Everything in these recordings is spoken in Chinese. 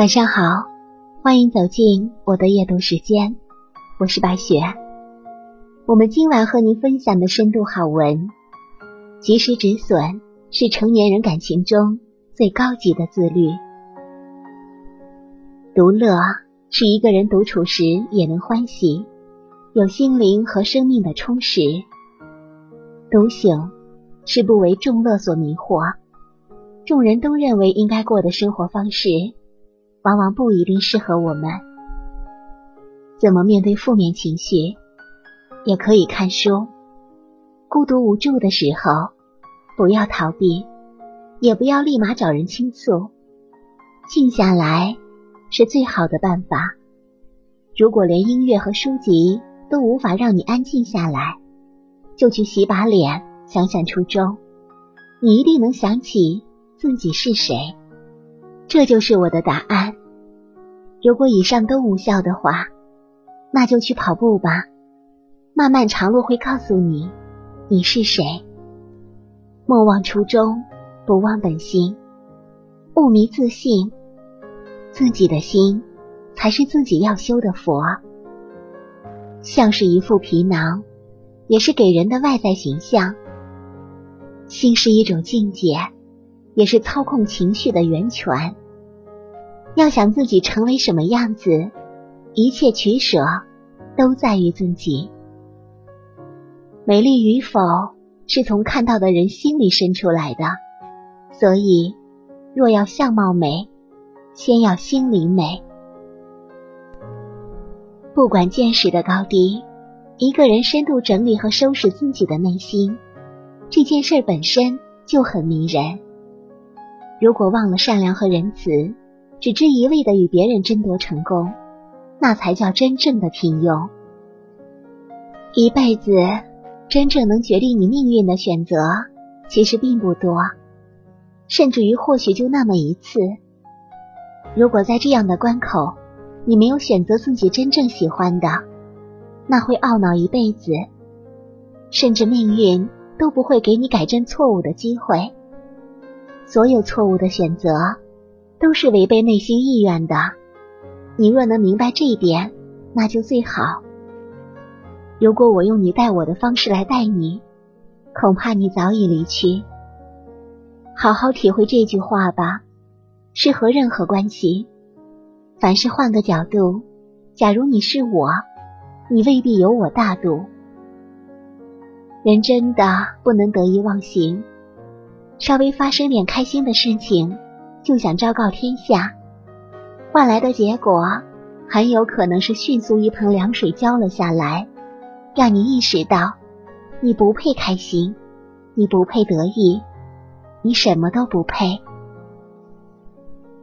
晚上好，欢迎走进我的夜读时间，我是白雪。我们今晚和您分享的深度好文，及时止损是成年人感情中最高级的自律。独乐是一个人独处时也能欢喜，有心灵和生命的充实。独醒是不为众乐所迷惑，众人都认为应该过的生活方式。往往不一定适合我们。怎么面对负面情绪？也可以看书。孤独无助的时候，不要逃避，也不要立马找人倾诉。静下来是最好的办法。如果连音乐和书籍都无法让你安静下来，就去洗把脸，想想初衷，你一定能想起自己是谁。这就是我的答案。如果以上都无效的话，那就去跑步吧。漫漫长路会告诉你你是谁。莫忘初衷，不忘本心，勿迷自信。自己的心才是自己要修的佛。像是一副皮囊，也是给人的外在形象。心是一种境界，也是操控情绪的源泉。要想自己成为什么样子，一切取舍都在于自己。美丽与否是从看到的人心里生出来的，所以若要相貌美，先要心灵美。不管见识的高低，一个人深度整理和收拾自己的内心，这件事本身就很迷人。如果忘了善良和仁慈，只知一味的与别人争夺成功，那才叫真正的平庸。一辈子真正能决定你命运的选择，其实并不多，甚至于或许就那么一次。如果在这样的关口，你没有选择自己真正喜欢的，那会懊恼一辈子，甚至命运都不会给你改正错误的机会。所有错误的选择。都是违背内心意愿的。你若能明白这一点，那就最好。如果我用你待我的方式来待你，恐怕你早已离去。好好体会这句话吧。适合任何关系。凡事换个角度，假如你是我，你未必有我大度。人真的不能得意忘形，稍微发生点开心的事情。就想昭告天下，换来的结果很有可能是迅速一盆凉水浇了下来，让你意识到你不配开心，你不配得意，你什么都不配。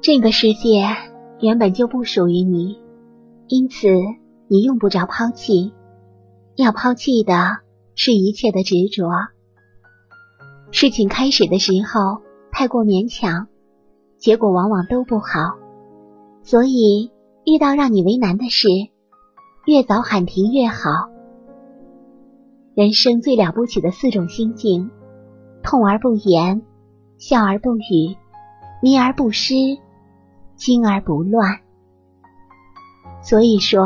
这个世界原本就不属于你，因此你用不着抛弃，要抛弃的是一切的执着。事情开始的时候太过勉强。结果往往都不好，所以遇到让你为难的事，越早喊停越好。人生最了不起的四种心境：痛而不言，笑而不语，迷而不失，惊而不乱。所以说，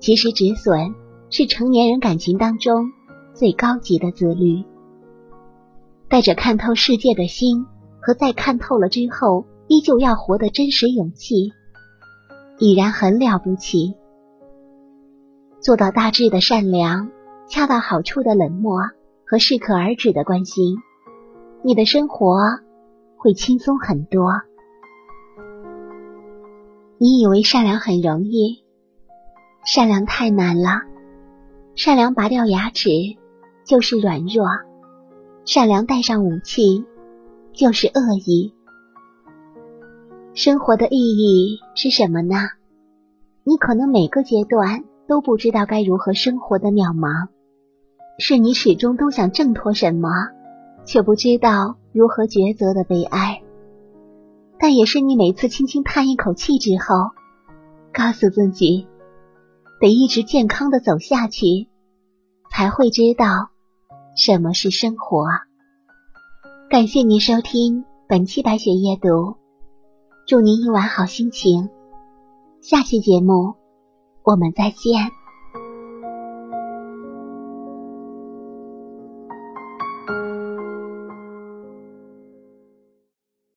及时止损是成年人感情当中最高级的自律。带着看透世界的心和在看透了之后。依旧要活得真实，勇气已然很了不起。做到大致的善良，恰到好处的冷漠和适可而止的关心，你的生活会轻松很多。你以为善良很容易，善良太难了。善良拔掉牙齿就是软弱，善良带上武器就是恶意。生活的意义是什么呢？你可能每个阶段都不知道该如何生活的渺茫，是你始终都想挣脱什么，却不知道如何抉择的悲哀。但也是你每次轻轻叹一口气之后，告诉自己得一直健康的走下去，才会知道什么是生活。感谢您收听本期白雪夜读。祝您一晚好心情。下期节目我们再见。